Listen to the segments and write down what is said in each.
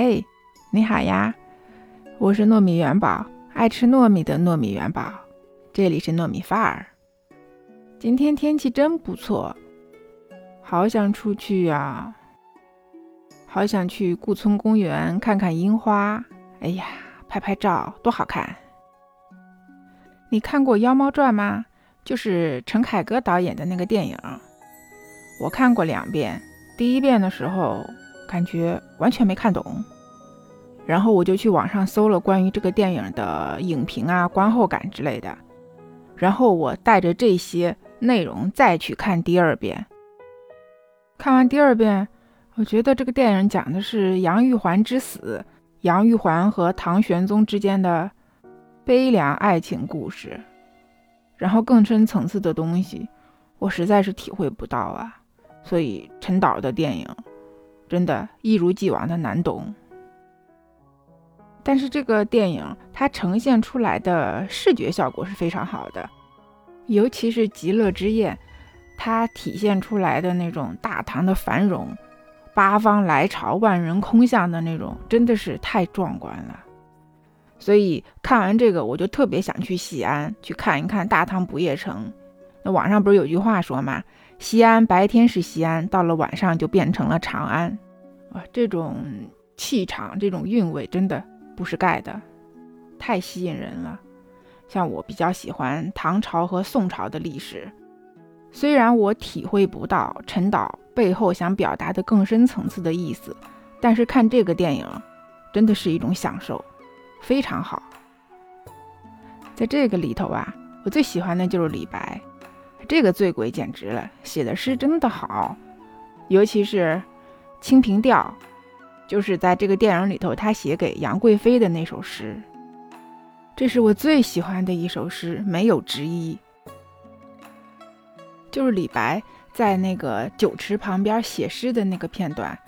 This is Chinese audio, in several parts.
嘿，你好呀，我是糯米元宝，爱吃糯米的糯米元宝，这里是糯米范儿。今天天气真不错，好想出去呀，好想去顾村公园看看樱花。哎呀，拍拍照多好看！你看过《妖猫传》吗？就是陈凯歌导演的那个电影。我看过两遍，第一遍的时候感觉完全没看懂，然后我就去网上搜了关于这个电影的影评啊、观后感之类的，然后我带着这些。内容再去看第二遍，看完第二遍，我觉得这个电影讲的是杨玉环之死，杨玉环和唐玄宗之间的悲凉爱情故事，然后更深层次的东西，我实在是体会不到啊。所以陈导的电影真的一如既往的难懂，但是这个电影它呈现出来的视觉效果是非常好的。尤其是极乐之夜，它体现出来的那种大唐的繁荣，八方来朝、万人空巷的那种，真的是太壮观了。所以看完这个，我就特别想去西安去看一看大唐不夜城。网上不是有句话说嘛：“西安白天是西安，到了晚上就变成了长安。”啊，这种气场、这种韵味，真的不是盖的，太吸引人了。像我比较喜欢唐朝和宋朝的历史，虽然我体会不到陈导背后想表达的更深层次的意思，但是看这个电影真的是一种享受，非常好。在这个里头啊，我最喜欢的就是李白，这个醉鬼简直了，写的诗真的好，尤其是《清平调》，就是在这个电影里头他写给杨贵妃的那首诗。这是我最喜欢的一首诗，没有之一。就是李白在那个酒池旁边写诗的那个片段。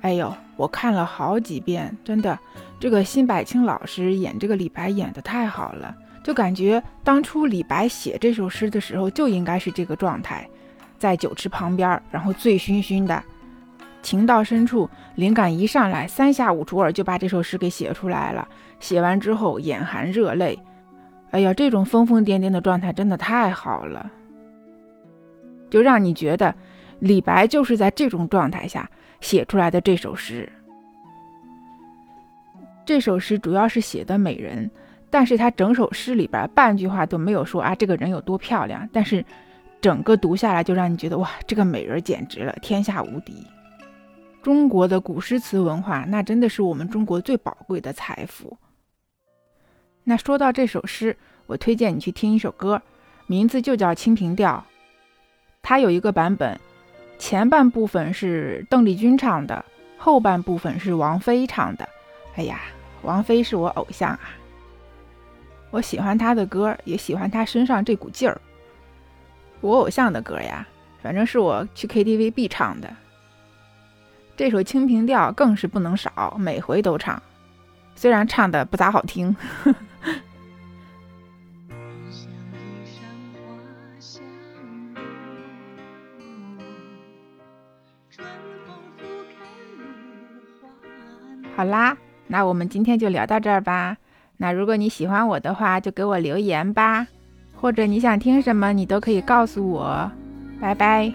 哎呦，我看了好几遍，真的，这个辛柏青老师演这个李白演的太好了，就感觉当初李白写这首诗的时候就应该是这个状态，在酒池旁边，然后醉醺醺的，情到深处，灵感一上来，三下五除二就把这首诗给写出来了。写完之后眼含热泪，哎呀，这种疯疯癫癫的状态真的太好了，就让你觉得李白就是在这种状态下写出来的这首诗。这首诗主要是写的美人，但是他整首诗里边半句话都没有说啊这个人有多漂亮，但是整个读下来就让你觉得哇，这个美人简直了，天下无敌。中国的古诗词文化，那真的是我们中国最宝贵的财富。那说到这首诗，我推荐你去听一首歌，名字就叫《清平调》。它有一个版本，前半部分是邓丽君唱的，后半部分是王菲唱的。哎呀，王菲是我偶像啊！我喜欢他的歌，也喜欢他身上这股劲儿。我偶像的歌呀，反正是我去 KTV 必唱的。这首《清平调》更是不能少，每回都唱，虽然唱的不咋好听。好啦，那我们今天就聊到这儿吧。那如果你喜欢我的话，就给我留言吧，或者你想听什么，你都可以告诉我。拜拜。